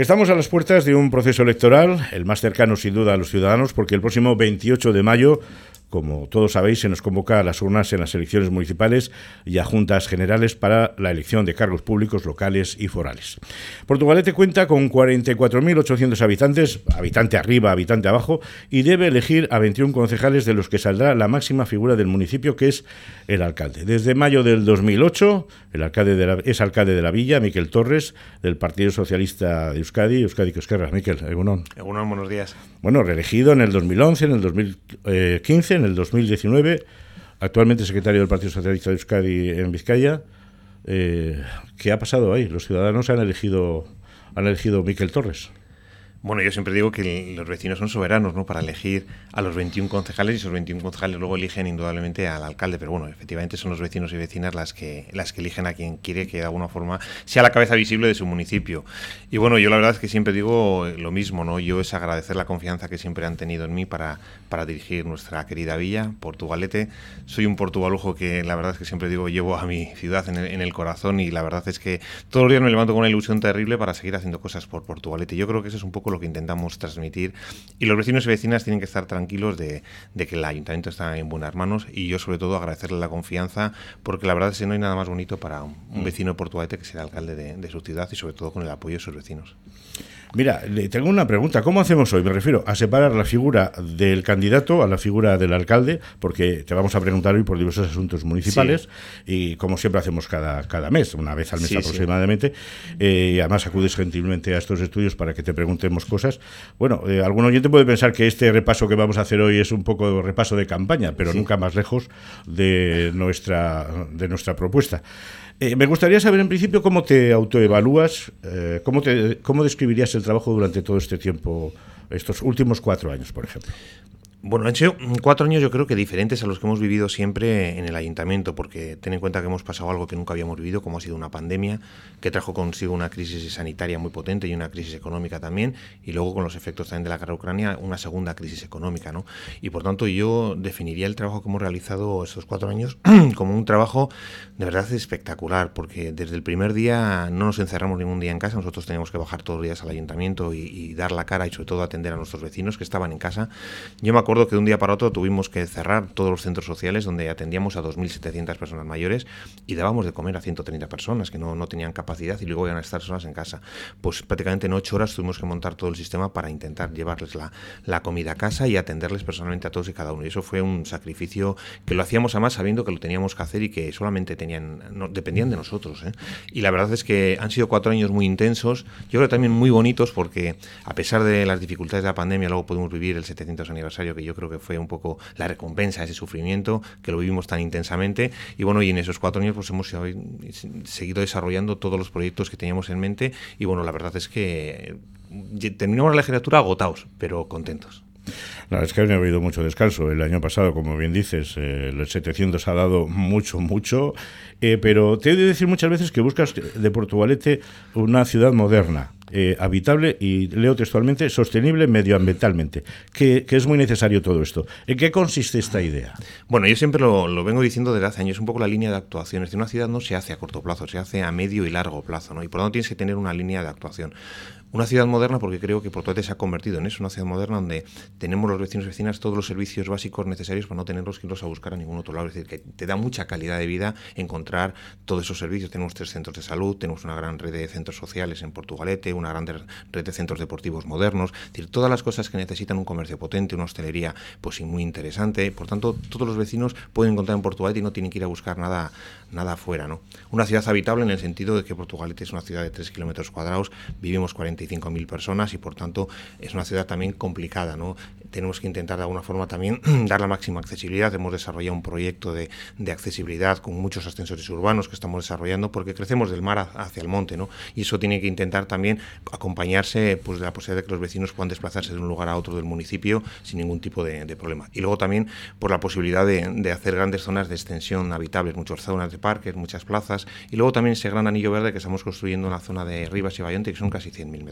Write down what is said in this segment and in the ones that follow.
Estamos a las puertas de un proceso electoral, el más cercano sin duda a los ciudadanos, porque el próximo 28 de mayo como todos sabéis, se nos convoca a las urnas en las elecciones municipales y a juntas generales para la elección de cargos públicos locales y forales. Portugalete cuenta con 44.800 habitantes, habitante arriba, habitante abajo, y debe elegir a 21 concejales de los que saldrá la máxima figura del municipio, que es el alcalde. Desde mayo del 2008, el alcalde de la, es alcalde de la villa, Miquel Torres, del Partido Socialista de Euskadi, Euskadi Cosquerra. Miquel, Egunon. Egunon, buenos días. Bueno, reelegido en el 2011, en el 2015, en el 2019, actualmente secretario del Partido Socialista de Euskadi en Vizcaya. Eh, ¿Qué ha pasado ahí? Los ciudadanos han elegido, han elegido Miquel Torres. Bueno, yo siempre digo que los vecinos son soberanos, ¿no? Para elegir a los 21 concejales y esos 21 concejales luego eligen indudablemente al alcalde, pero bueno, efectivamente son los vecinos y vecinas las que las que eligen a quien quiere que de alguna forma sea la cabeza visible de su municipio. Y bueno, yo la verdad es que siempre digo lo mismo, ¿no? Yo es agradecer la confianza que siempre han tenido en mí para, para dirigir nuestra querida villa, Portugalete. Soy un portugalujo que la verdad es que siempre digo llevo a mi ciudad en el, en el corazón y la verdad es que todos los días me levanto con una ilusión terrible para seguir haciendo cosas por Portugalete. Yo creo que eso es un poco lo que intentamos transmitir. Y los vecinos y vecinas tienen que estar tranquilos de, que el ayuntamiento está en buenas manos y yo sobre todo agradecerle la confianza porque la verdad es que no hay nada más bonito para un, mm. vecino de Portugalete que ser alcalde de su ciudad y sobre todo con el apoyo de sus vecinos. Mira, le tengo una pregunta. ¿Cómo hacemos hoy? Me refiero a separar la figura del candidato a la figura del alcalde, porque te vamos a preguntar hoy por diversos asuntos municipales y como siempre hacemos cada, cada mes, una vez al mes aproximadamente, eh, y además acudes gentilmente a estos estudios para que te preguntemos cosas. Bueno, eh, algún oyente puede pensar que este repaso que vamos a hacer hoy es un poco repaso de campaña, pero nunca más lejos de nuestra, de nuestra propuesta. Eh, me gustaría saber en principio cómo te autoevalúas, eh, cómo, cómo describirías el trabajo durante todo este tiempo, estos últimos cuatro años, por ejemplo. Bueno, han cuatro años yo creo que diferentes a los que hemos vivido siempre en el ayuntamiento, porque ten en cuenta que hemos pasado algo que nunca habíamos vivido, como ha sido una pandemia, que trajo consigo una crisis sanitaria muy potente y una crisis económica también, y luego con los efectos también de la guerra ucrania, una segunda crisis económica, ¿no? Y por tanto yo definiría el trabajo que hemos realizado estos cuatro años como un trabajo de verdad espectacular, porque desde el primer día no nos encerramos ningún día en casa, nosotros teníamos que bajar todos los días al ayuntamiento y, y dar la cara y sobre todo atender a nuestros vecinos que estaban en casa. Yo me acuerdo que de un día para otro tuvimos que cerrar todos los centros sociales donde atendíamos a 2.700 personas mayores y dábamos de comer a 130 personas que no, no tenían capacidad y luego iban a estar solas en casa. Pues prácticamente en ocho horas tuvimos que montar todo el sistema para intentar llevarles la, la comida a casa y atenderles personalmente a todos y cada uno. Y eso fue un sacrificio que lo hacíamos además sabiendo que lo teníamos que hacer y que solamente tenían, no, dependían de nosotros. ¿eh? Y la verdad es que han sido cuatro años muy intensos, yo creo también muy bonitos porque a pesar de las dificultades de la pandemia luego pudimos vivir el 700 aniversario que yo creo que fue un poco la recompensa, ese sufrimiento que lo vivimos tan intensamente. Y bueno, y en esos cuatro años pues hemos seguido desarrollando todos los proyectos que teníamos en mente y bueno, la verdad es que eh, terminamos la legislatura agotados, pero contentos. La es que ha habido mucho descanso. El año pasado, como bien dices, eh, el 700 ha dado mucho, mucho. Eh, pero te he de decir muchas veces que buscas de Portugalete una ciudad moderna. Eh, habitable y, leo textualmente, sostenible medioambientalmente, que, es muy necesario todo esto. ¿En qué consiste esta idea? Bueno, yo siempre lo, lo, vengo diciendo desde hace años, un poco la línea de actuaciones. De una ciudad no se hace a corto plazo, se hace a medio y largo plazo, ¿no? Y por lo tanto tienes que tener una línea de actuación. Una ciudad moderna porque creo que Portugalete se ha convertido en eso, una ciudad moderna donde tenemos los vecinos y vecinas todos los servicios básicos necesarios para no tenerlos que irlos a buscar a ningún otro lado. Es decir, que te da mucha calidad de vida encontrar todos esos servicios. Tenemos tres centros de salud, tenemos una gran red de centros sociales en Portugalete, una gran red de centros deportivos modernos, es decir, todas las cosas que necesitan un comercio potente, una hostelería pues muy interesante. Por tanto, todos los vecinos pueden encontrar en Portugalete y no tienen que ir a buscar nada, nada afuera. ¿no? Una ciudad habitable en el sentido de que Portugalete es una ciudad de 3 kilómetros cuadrados, vivimos 45.000 personas y por tanto es una ciudad también complicada. ¿no? Tenemos que intentar de alguna forma también dar la máxima accesibilidad. Hemos desarrollado un proyecto de, de, accesibilidad con muchos ascensores urbanos que estamos desarrollando porque crecemos del mar hacia el monte ¿no? y eso tiene que intentar también acompañarse pues, de la posibilidad de que los vecinos puedan desplazarse de un lugar a otro del municipio sin ningún tipo de, de problema. Y luego también por la posibilidad de, de hacer grandes zonas de extensión habitables, muchas zonas de parques, muchas plazas, y luego también ese gran anillo verde que estamos construyendo en la zona de Rivas y Bayonte, que son casi 100.000 metros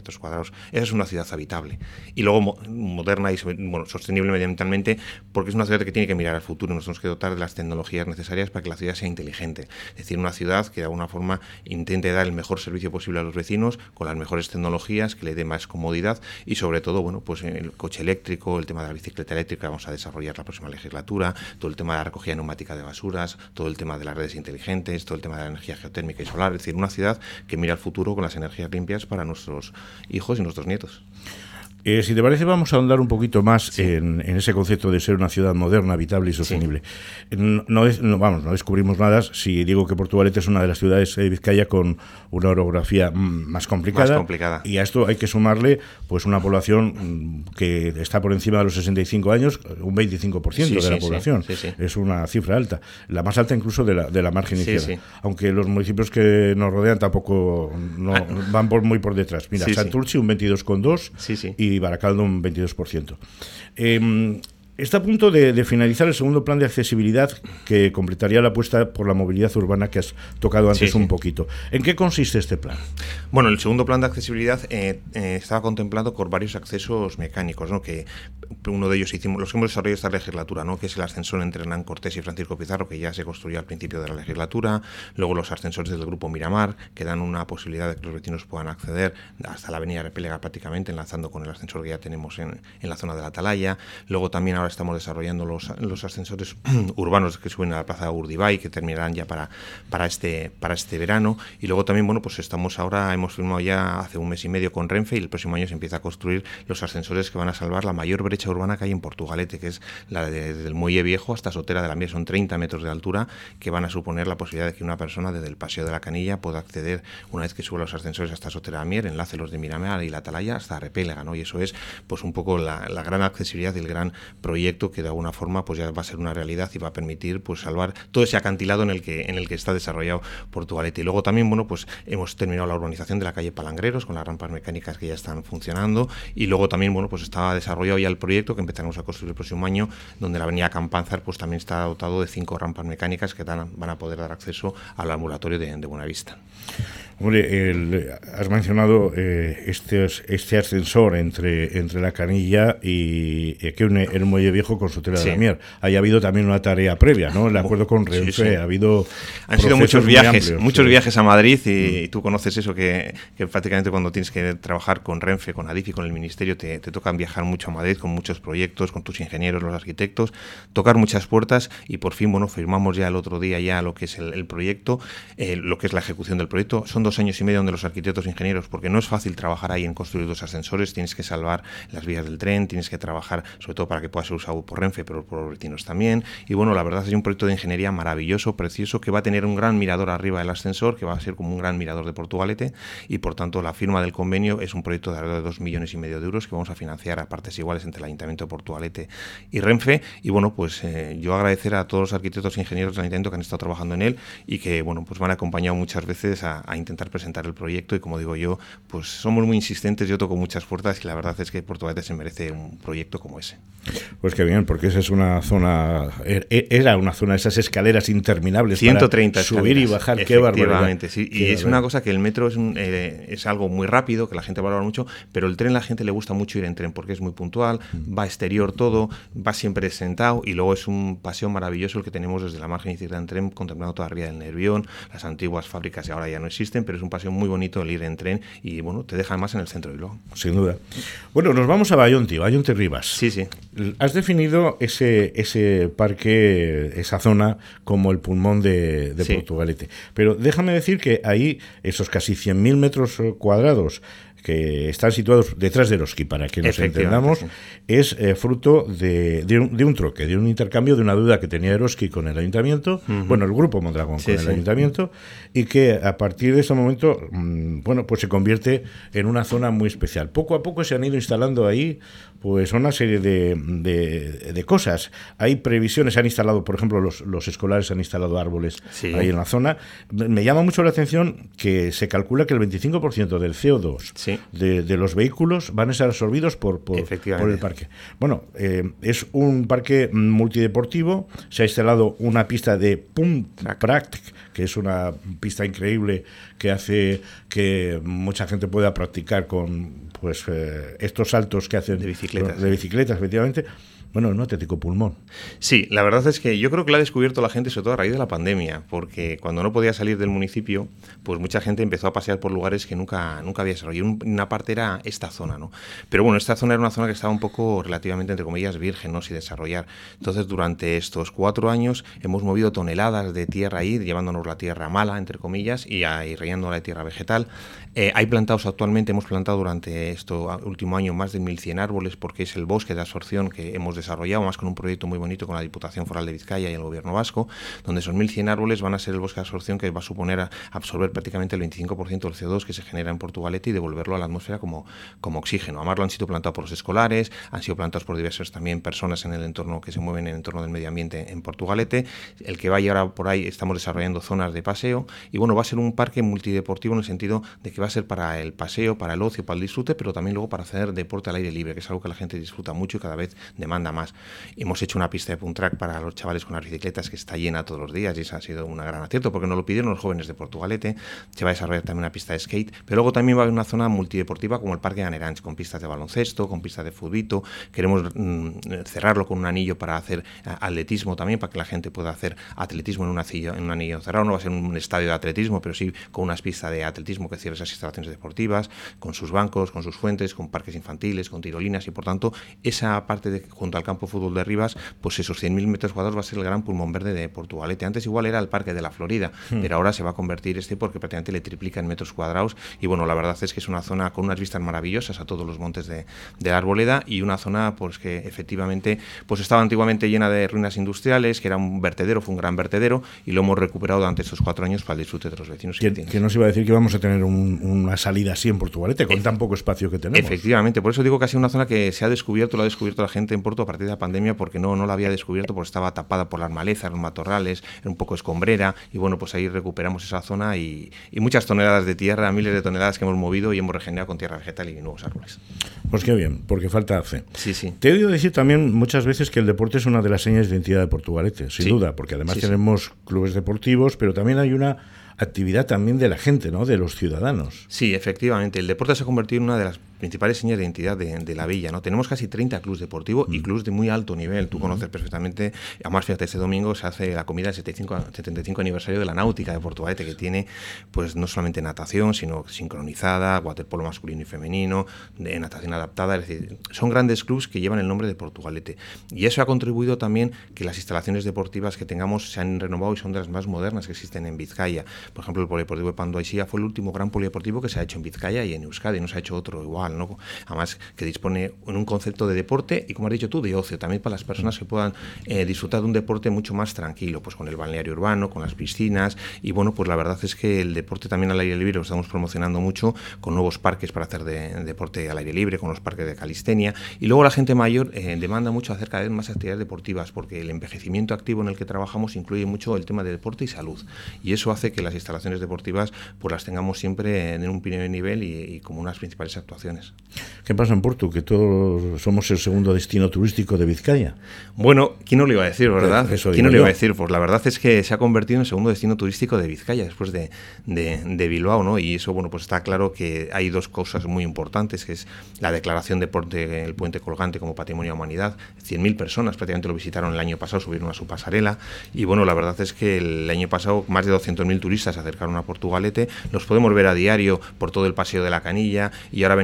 Esa es una ciudad habitable. Y luego moderna y bueno, sostenible medioambientalmente, porque es una ciudad que tiene que mirar al futuro. Nos tenemos que dotar de las tecnologías necesarias para que la ciudad sea inteligente. Es decir, una ciudad que de alguna forma intente dar el mejor servicio posible a los vecinos, con las mejores tecnologías, que le dé más comodidad y sobre todo, bueno, pues el coche eléctrico, el tema de la bicicleta eléctrica, vamos a desarrollar la próxima legislatura, todo el tema de la recogida neumática de basuras, todo el tema de las redes inteligentes, todo el tema de la energía geotérmica y solar, es decir, una ciudad que mira al futuro con las energías limpias para nuestros hijos y nuestros nietos. Eh, si te parece, vamos a ahondar un poquito más en, ese concepto de ser una ciudad moderna, habitable y sostenible. No, vamos, no descubrimos nada si digo que Portugalete es una de las ciudades de Vizcaya con una orografía más complicada. Más complicada. Y a esto hay que sumarle pues una población mm, que está por encima de los 65 años, un 25% de la población. Es una cifra alta, la más alta incluso de la, de la margen izquierda. Aunque los municipios que nos rodean tampoco no, ah. van por, muy por detrás. Mira, Santurci un 22,2 y y Baracaldo un 22%. Eh, Está a punto de, finalizar el segundo plan de accesibilidad que completaría la apuesta por la movilidad urbana que has tocado antes un poquito. ¿En qué consiste este plan? Bueno, el segundo plan de accesibilidad eh, eh, estaba contemplado por varios accesos mecánicos, ¿no? que uno de ellos hicimos, los que hemos desarrollado esta legislatura, ¿no? que es el ascensor entre Hernán Cortés y Francisco Pizarro, que ya se construyó al principio de la legislatura, luego los ascensores del grupo Miramar, que dan una posibilidad de que los vecinos puedan acceder hasta la avenida Repélega prácticamente, enlazando con el ascensor que ya tenemos en, en la zona de la Atalaya, luego también ahora estamos desarrollando los, los ascensores urbanos que suben a la plaza Urdibay, que terminarán ya para, para, este, para este verano. Y luego también, bueno, pues estamos ahora, hemos firmado ya hace un mes y medio con Renfe y el próximo año se empieza a construir los ascensores que van a salvar la mayor brecha urbana que hay en Portugalete, que es la de, desde el Muelle Viejo hasta Sotera de la Mier, son 30 metros de altura, que van a suponer la posibilidad de que una persona desde el Paseo de la Canilla pueda acceder, una vez que suba los ascensores hasta Sotera de la Mier, enlace los de Miramar y la Atalaya hasta Repélega, ¿no? Y eso es, pues, un poco la, la gran accesibilidad y el gran proyecto que de alguna forma pues ya va a ser una realidad y va a permitir pues salvar todo ese acantilado en el que en el que está desarrollado Portugalete. Y luego también, bueno, pues hemos terminado la urbanización de la calle Palangreros con las rampas mecánicas que ya están funcionando y luego también, bueno, pues estaba desarrollado ya el proyecto que empezaremos a construir el próximo año donde la avenida Campanzar pues también está dotado de cinco rampas mecánicas que van a poder dar acceso al ambulatorio de, de Buenavista. Hombre, has mencionado eh, este, este ascensor entre, entre la canilla y, que une el muelle viejo con Sotera de la Mier. Ha habido también una tarea previa, ¿no? El acuerdo con Renfe, ha habido. Han sido muchos viajes, muchos viajes a Madrid y, mm. tú conoces eso que, prácticamente cuando tienes que trabajar con Renfe, con Adif y con el Ministerio, te, te tocan viajar mucho a Madrid con muchos proyectos, con tus ingenieros, los arquitectos, tocar muchas puertas y por fin, bueno, firmamos ya el otro día ya lo que es el, proyecto, eh, lo que es la ejecución del proyecto. Son dos años y medio donde los arquitectos e ingenieros, porque no es fácil trabajar ahí en construir dos ascensores, tienes que salvar las vías del tren, tienes que trabajar sobre todo para que pueda ser usado por Renfe, pero por los vecinos también. Y bueno, la verdad es un proyecto de ingeniería maravilloso, precioso, que va a tener un gran mirador arriba del ascensor, que va a ser como un gran mirador de Portugalete, y por tanto la firma del convenio es un proyecto de alrededor de dos millones y medio de euros que vamos a financiar a partes iguales entre el Ayuntamiento de Portugalete y Renfe. Y bueno, pues eh, yo agradecer a todos los arquitectos e ingenieros del Ayuntamiento que han estado trabajando en él y que bueno, pues me han acompañado muchas veces a intentar presentar el proyecto y como digo yo, pues somos muy insistentes, yo toco muchas puertas y la verdad es que Portugalete se merece un proyecto como ese. Pues qué bien, porque esa es una zona, er, e, era una zona, esas escaleras interminables 130 para subir y bajar, qué barbaridad. Sí. y es una cosa que el metro es, eh, es algo muy rápido, que la gente valora mucho, pero el tren la gente le gusta mucho ir en tren porque es muy puntual, mm. va exterior todo, va siempre sentado y luego es un paseo maravilloso el que tenemos desde la margen izquierda en tren, contemplando toda la ría del Nervión, las antiguas fábricas y ahora ya no existen, pero es un paseo muy bonito el ir en tren y bueno, te deja más en el centro de luego Sin duda. Bueno, nos vamos a Bayonti, Bayonti Rivas. Sí, sí. Has definido ese, ese parque, esa zona, como el pulmón de, Portugalete. Pero déjame decir que ahí, esos casi 100.000 metros cuadrados que están situados detrás de Eroski, para que nos entendamos, es eh, fruto de, de, un, troque, de un intercambio de una duda que tenía Eroski con el ayuntamiento, bueno, el grupo Mondragón con el ayuntamiento, y que a partir de ese momento, mm, bueno, pues se convierte en una zona muy especial. Poco a poco se han ido instalando ahí pues una serie de, de, cosas. Hay previsiones, se han instalado, por ejemplo, los, los escolares han instalado árboles ahí en la zona. Me llama mucho la atención que se calcula que el 25% del CO2 de, los vehículos van a ser absorbidos por, por, el parque. Bueno, eh, es un parque multideportivo, se ha instalado una pista de Pump que es una pista increíble que hace que mucha gente pueda practicar con pues eh, estos saltos que hacen de de bicicletas efectivamente bueno, no auténtico pulmón. Sí, la verdad es que yo creo que lo ha descubierto la gente sobre todo a raíz de la pandemia, porque cuando no podía salir del municipio, pues mucha gente empezó a pasear por lugares que nunca, nunca había desarrollado. Una parte era esta zona, ¿no? Pero bueno, esta zona era una zona que estaba un poco relativamente, entre comillas, virgen, ¿no? Sin desarrollar. Entonces, durante estos cuatro años hemos movido toneladas de tierra ahí, llevándonos la tierra mala, entre comillas, y, ahí rellándola de tierra vegetal. Eh, hay plantados actualmente, hemos plantado durante este último año más de 1.100 árboles, porque es el bosque de absorción que hemos desarrollado, más con un proyecto muy bonito con la Diputación Foral de Vizcaya y el Gobierno Vasco, donde esos 1.100 árboles van a ser el bosque de absorción que va a suponer absorber prácticamente el 25% del CO2 que se genera en Portugalete y devolverlo a la atmósfera como, como oxígeno. Además, lo han sido plantados por los escolares, han sido plantados por diversas también personas en el entorno que se mueven en el entorno del medio ambiente en Portugalete. El que vaya ahora por ahí, estamos desarrollando zonas de paseo y bueno, va a ser un parque multideportivo en el sentido de que va a ser para el paseo, para el ocio, para el disfrute, pero también luego para hacer deporte al aire libre, que es algo que la gente disfruta mucho y cada vez demanda más. Hemos hecho una pista de punt track para los chavales con las bicicletas que está llena todos los días y eso ha sido un gran acierto porque nos lo pidieron los jóvenes de Portugalete. Se va a desarrollar también una pista de skate, pero luego también va a haber una zona multideportiva como el Parque de Aneranch, con pistas de baloncesto, con pistas de futbito. Queremos mm, cerrarlo con un anillo para hacer eh, atletismo también, para que la gente pueda hacer atletismo en, un anillo cerrado. No va a ser un estadio de atletismo, pero sí con unas pistas de atletismo que cierre esas instalaciones deportivas, con sus bancos, con sus fuentes, con parques infantiles, con tirolinas y por tanto esa parte de, junto al campo de fútbol de Rivas, pues esos 100.000 metros cuadrados va a ser el gran pulmón verde de Portugalete. Antes igual era el parque de la Florida, hmm. pero ahora se va a convertir este porque prácticamente le triplica en metros cuadrados y bueno, la verdad es que es una zona con unas vistas maravillosas a todos los montes de, de la Arboleda y una zona pues que efectivamente pues estaba antiguamente llena de ruinas industriales, que era un vertedero, fue un gran vertedero y lo hemos recuperado durante estos cuatro años para el disfrute de los vecinos. Que, que nos iba a decir que vamos a tener una salida así en Portugalete con tan poco espacio que tenemos. Efectivamente, por eso digo que ha sido una zona que se ha descubierto, lo ha descubierto la gente en Porto partir de la pandemia porque no, no la había descubierto porque estaba tapada por las malezas, los matorrales, era un poco escombrera y bueno, pues ahí recuperamos esa zona y, muchas toneladas de tierra, miles de toneladas que hemos movido y hemos regenerado con tierra vegetal y nuevos árboles. Pues qué bien, porque falta hace. Sí, sí. Te he oído decir también muchas veces que el deporte es una de las señas de identidad de Portugalete, sin duda, porque además tenemos clubes deportivos, pero también hay una actividad también de la gente, ¿no? De los ciudadanos. Sí, efectivamente. El deporte se ha convertido en una de las principales señas de identidad de, la villa. ¿no? Tenemos casi 30 clubes deportivos y mm. clubes de muy alto nivel. Tú conoces perfectamente, además fíjate, este domingo se hace la comida del 75, 75 aniversario de la náutica de Portugalete, que tiene pues no solamente natación, sino sincronizada, waterpolo masculino y femenino, de natación adaptada. Es decir, son grandes clubes que llevan el nombre de Portugalete. Y eso ha contribuido también que las instalaciones deportivas que tengamos se han renovado y son de las más modernas que existen en Vizcaya. Por ejemplo, el Polideportivo de Pandoaisía fue el último gran polideportivo que se ha hecho en Vizcaya y en Euskadi, no se ha hecho otro igual. Además, que dispone en un concepto de deporte y, como has dicho tú, de ocio, también para las personas que puedan eh, disfrutar de un deporte mucho más tranquilo, pues con el balneario urbano, con las piscinas, y bueno, pues la verdad es que el deporte también al aire libre lo estamos promocionando mucho con nuevos parques para hacer de, deporte al aire libre, con los parques de calistenia, y luego la gente mayor eh, demanda mucho hacer cada vez más actividades deportivas, porque el envejecimiento activo en el que trabajamos incluye mucho el tema de deporte y salud, y eso hace que las instalaciones deportivas pues las tengamos siempre en un primer nivel y como unas principales actuaciones. ¿Qué pasa en Porto? Que todos somos el segundo destino turístico de Vizcaya. Bueno, ¿quién no lo iba a decir, verdad? ¿Quién no lo iba a decir? Pues la verdad es que se ha convertido en el segundo destino turístico de Vizcaya después de, de, Bilbao, ¿no? Y eso, bueno, pues está claro que hay dos cosas muy importantes, que es la declaración de Porte, el puente colgante como patrimonio de humanidad. 100.000 personas prácticamente lo visitaron el año pasado, subieron a su pasarela. Y bueno, la verdad es que el año pasado más de 200.000 turistas se acercaron a Portugalete. Los podemos ver a diario por todo el paseo de la Canilla y ahora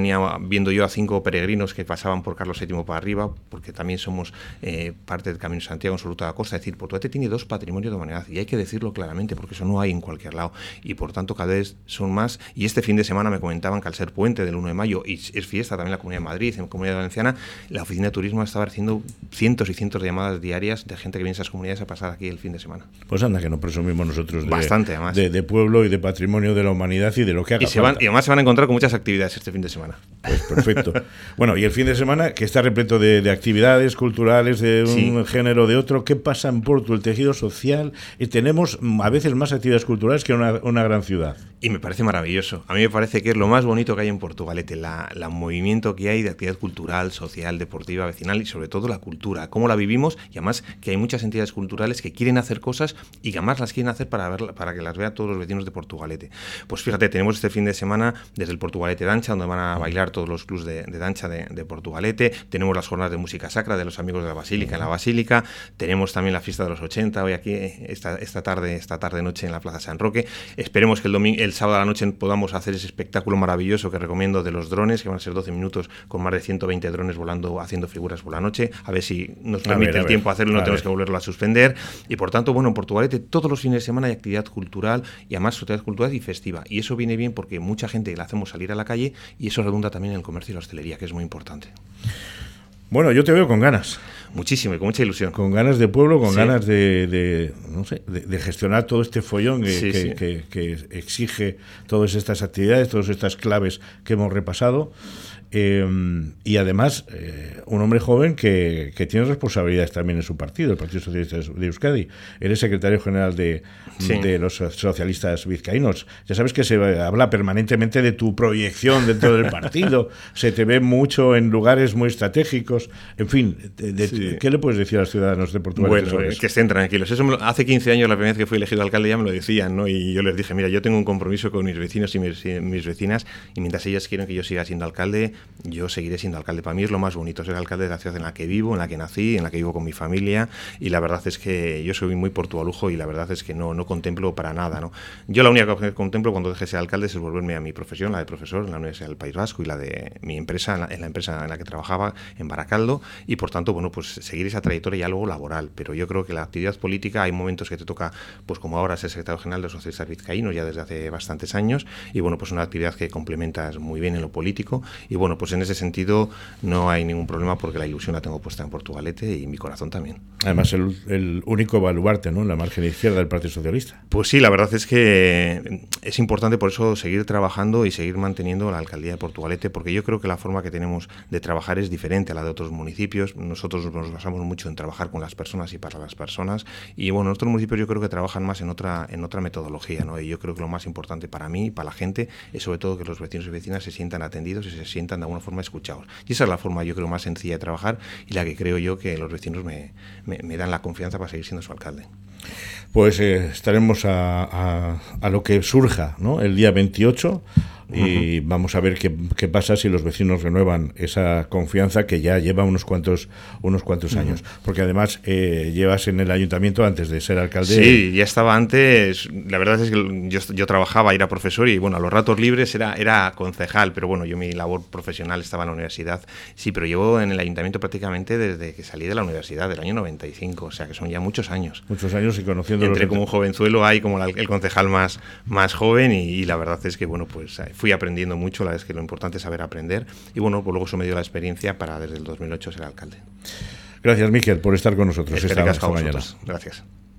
viendo yo a cinco peregrinos que pasaban por Carlos VII para arriba, porque también somos eh, parte del Camino de Santiago en su ruta de la costa. Es decir, Portugalete tiene dos patrimonios de humanidad y hay que decirlo claramente, porque eso no hay en cualquier lado. Y por tanto, cada vez son más. Y este fin de semana me comentaban que al ser puente del 1 de mayo y es fiesta también en la Comunidad de Madrid, en la Comunidad Valenciana, la Oficina de Turismo estaba haciendo cientos y cientos de llamadas diarias de gente que viene a esas comunidades a pasar aquí el fin de semana. Pues anda, que no presumimos nosotros de, Bastante, además. de, de, pueblo y de patrimonio de la humanidad y de lo que haga y, se van, y además se van a encontrar con muchas actividades este fin de semana. Pues perfecto. bueno, y el fin de semana, que está repleto de, actividades culturales de un género, de otro, ¿qué pasa en Porto? El tejido social, y tenemos mm, a veces más actividades culturales que una, una gran ciudad. Y me parece maravilloso. A mí me parece que es lo más bonito que hay en Portugalete, la, la movimiento que hay de actividad cultural, social, deportiva, vecinal y sobre todo la cultura, cómo la vivimos y además que hay muchas entidades culturales que quieren hacer cosas y que además las quieren hacer para, ver, para que las vean todos los vecinos de Portugalete. Pues fíjate, tenemos este fin de semana desde el Portugalete Dancha, donde van a bailar todos los clubs de, dancha de, Portugalete, tenemos las jornadas de música sacra de los amigos de la Basílica en la Basílica, tenemos también la fiesta de los 80 hoy aquí esta, esta tarde, esta tarde noche en la Plaza San Roque. Esperemos que el domingo, el sábado a la noche podamos hacer ese espectáculo maravilloso que recomiendo de los drones, que van a ser 12 minutos con más de 120 drones volando, haciendo figuras por la noche, a ver si nos permite el tiempo hacerlo y no tenemos que volverlo a suspender. Y por tanto, bueno, en Portugalete todos los fines de semana hay actividad cultural y además actividad cultural y festiva. Y eso viene bien porque mucha gente la hacemos salir a la calle y eso redunda también en el comercio y la hostelería, que es muy importante. Bueno, yo te veo con ganas. Muchísimo y con mucha ilusión. Con ganas de pueblo, con ganas de, no sé, de, gestionar todo este follón que, exige todas estas actividades, todas estas claves que hemos repasado. Eh, y además, eh, un hombre joven que, tiene responsabilidades también en su partido, el Partido Socialista de Euskadi. Eres secretario general de, de, los socialistas vizcaínos. Ya sabes que se habla permanentemente de tu proyección dentro del partido, se te ve mucho en lugares muy estratégicos. En fin, ¿qué le puedes decir a los ciudadanos de Portugal? Bueno, que estén tranquilos. Eso hace 15 años, la primera vez que fui elegido alcalde, ya me lo decían, ¿no? Y yo les dije, mira, yo tengo un compromiso con mis vecinos y mis, mis vecinas, y mientras ellas quieren que yo siga siendo alcalde, yo seguiré siendo alcalde. Para mí es lo más bonito ser alcalde de la ciudad en la que vivo, en la que nací, en la que vivo con mi familia y la verdad es que yo soy muy portualujo y la verdad es que no, no contemplo para nada. ¿no? Yo la única que contemplo cuando deje de ser alcalde es volverme a mi profesión, la de profesor en la Universidad del País Vasco y la de mi empresa, en la, empresa en la que trabajaba, en Baracaldo y por tanto, bueno, pues seguir esa trayectoria ya luego laboral. Pero yo creo que la actividad política hay momentos que te toca, pues como ahora ser secretario general de los socialistas vizcaínos ya desde hace bastantes años y bueno, pues una actividad que complementas muy bien en lo político y bueno, pues en ese sentido no hay ningún problema porque la ilusión la tengo puesta en Portugalete y mi corazón también. Además, el, el único baluarte, ¿no? En la margen izquierda del Partido Socialista. Pues sí, la verdad es que es importante por eso seguir trabajando y seguir manteniendo la alcaldía de Portugalete, porque yo creo que la forma que tenemos de trabajar es diferente a la de otros municipios. Nosotros nos basamos mucho en trabajar con las personas y para las personas. Y bueno, otros municipios yo creo que trabajan más en otra, en otra metodología, ¿no? Y yo creo que lo más importante para mí y para la gente es sobre todo que los vecinos y vecinas se sientan atendidos y se sientan de alguna forma escuchados. Y esa es la forma, yo creo, más sencilla de trabajar y la que creo yo que los vecinos me, me, dan la confianza para seguir siendo su alcalde. Pues eh, estaremos a, a, a, lo que surja ¿no? el día 28 y vamos a ver qué, pasa si los vecinos renuevan esa confianza que ya lleva unos cuantos unos cuantos años. Porque además eh, llevas en el ayuntamiento antes de ser alcalde. Sí ya estaba antes. La verdad es que yo, yo, trabajaba era profesor y bueno a los ratos libres era era concejal. Pero bueno yo mi labor profesional estaba en la universidad. Sí pero llevo en el ayuntamiento prácticamente desde que salí de la universidad del año 95 o sea que son ya muchos años. Muchos años y conociendo entré como un jovenzuelo ahí como el concejal más más joven y, y la verdad es que bueno pues fui aprendiendo mucho, la verdad es que lo importante es saber aprender y bueno, pues luego eso me dio la experiencia para desde el 2008 ser alcalde. Gracias, Miquel, por estar con nosotros esta mañana. Gracias.